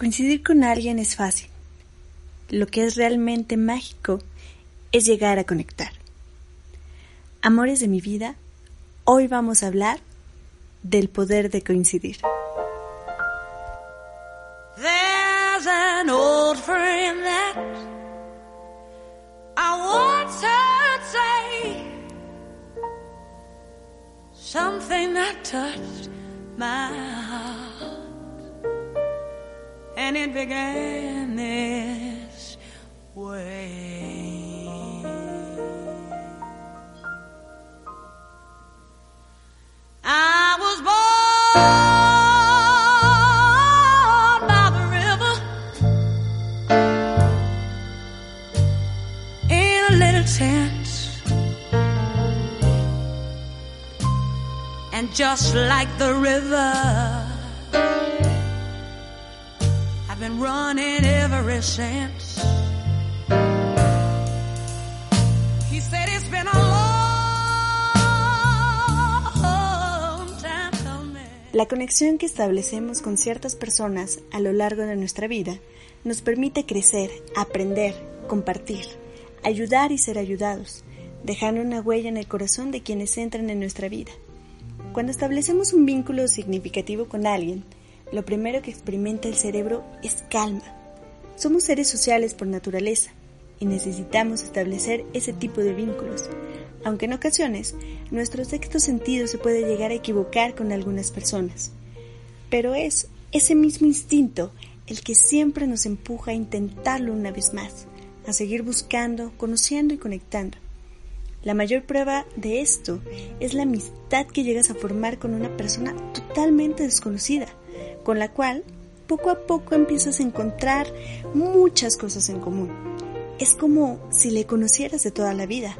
Coincidir con alguien es fácil. Lo que es realmente mágico es llegar a conectar. Amores de mi vida, hoy vamos a hablar del poder de coincidir. Something that touched my heart, and it began this way. I was born. By the river in a little tent, and just like the river. La conexión que establecemos con ciertas personas a lo largo de nuestra vida nos permite crecer, aprender, compartir, ayudar y ser ayudados, dejando una huella en el corazón de quienes entran en nuestra vida. Cuando establecemos un vínculo significativo con alguien, lo primero que experimenta el cerebro es calma. Somos seres sociales por naturaleza y necesitamos establecer ese tipo de vínculos, aunque en ocasiones nuestro sexto sentido se puede llegar a equivocar con algunas personas. Pero es ese mismo instinto el que siempre nos empuja a intentarlo una vez más, a seguir buscando, conociendo y conectando. La mayor prueba de esto es la amistad que llegas a formar con una persona totalmente desconocida, con la cual poco a poco empiezas a encontrar muchas cosas en común. Es como si le conocieras de toda la vida,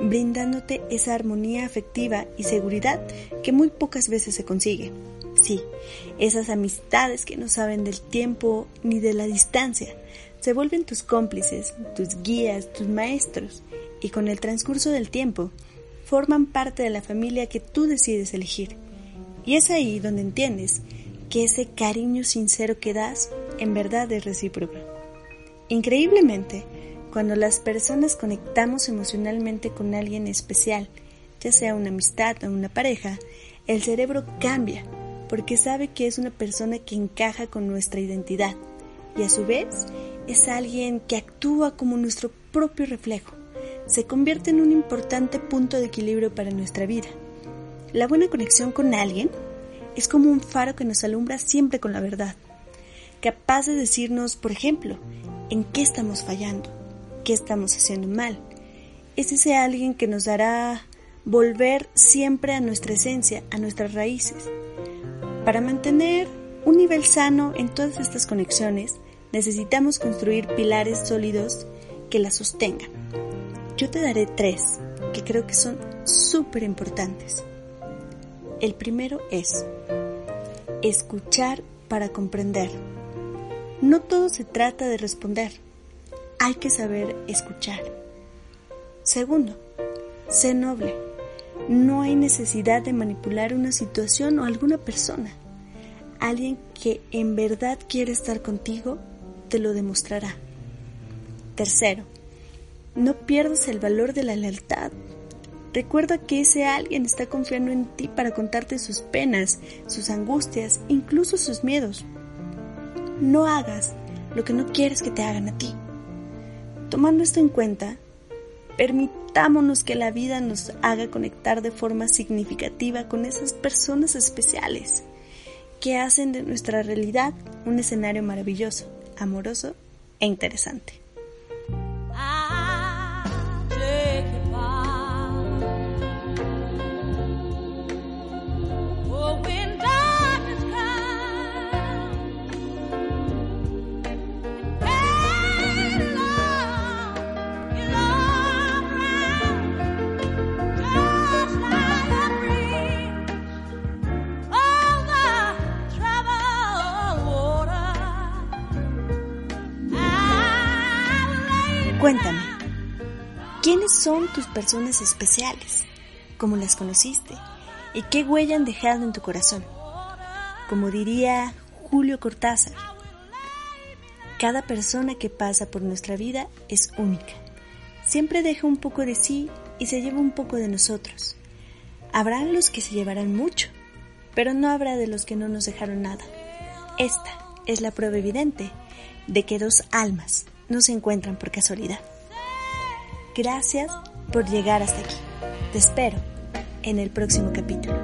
brindándote esa armonía afectiva y seguridad que muy pocas veces se consigue. Sí, esas amistades que no saben del tiempo ni de la distancia, se vuelven tus cómplices, tus guías, tus maestros y con el transcurso del tiempo forman parte de la familia que tú decides elegir. Y es ahí donde entiendes que ese cariño sincero que das en verdad es recíproco. Increíblemente, cuando las personas conectamos emocionalmente con alguien especial, ya sea una amistad o una pareja, el cerebro cambia porque sabe que es una persona que encaja con nuestra identidad y a su vez es alguien que actúa como nuestro propio reflejo se convierte en un importante punto de equilibrio para nuestra vida. La buena conexión con alguien es como un faro que nos alumbra siempre con la verdad, capaz de decirnos, por ejemplo, en qué estamos fallando, qué estamos haciendo mal. Es ese alguien que nos dará volver siempre a nuestra esencia, a nuestras raíces. Para mantener un nivel sano en todas estas conexiones, necesitamos construir pilares sólidos que las sostengan. Yo te daré tres que creo que son súper importantes. El primero es escuchar para comprender. No todo se trata de responder, hay que saber escuchar. Segundo, sé noble. No hay necesidad de manipular una situación o alguna persona. Alguien que en verdad quiere estar contigo te lo demostrará. Tercero, no pierdas el valor de la lealtad. Recuerda que ese alguien está confiando en ti para contarte sus penas, sus angustias, incluso sus miedos. No hagas lo que no quieres que te hagan a ti. Tomando esto en cuenta, permitámonos que la vida nos haga conectar de forma significativa con esas personas especiales que hacen de nuestra realidad un escenario maravilloso, amoroso e interesante. Cuéntame, ¿quiénes son tus personas especiales? ¿Cómo las conociste? ¿Y qué huella han dejado en tu corazón? Como diría Julio Cortázar, Cada persona que pasa por nuestra vida es única. Siempre deja un poco de sí y se lleva un poco de nosotros. Habrá los que se llevarán mucho, pero no habrá de los que no nos dejaron nada. Esta es la prueba evidente de que dos almas no se encuentran por casualidad. Gracias por llegar hasta aquí. Te espero en el próximo capítulo.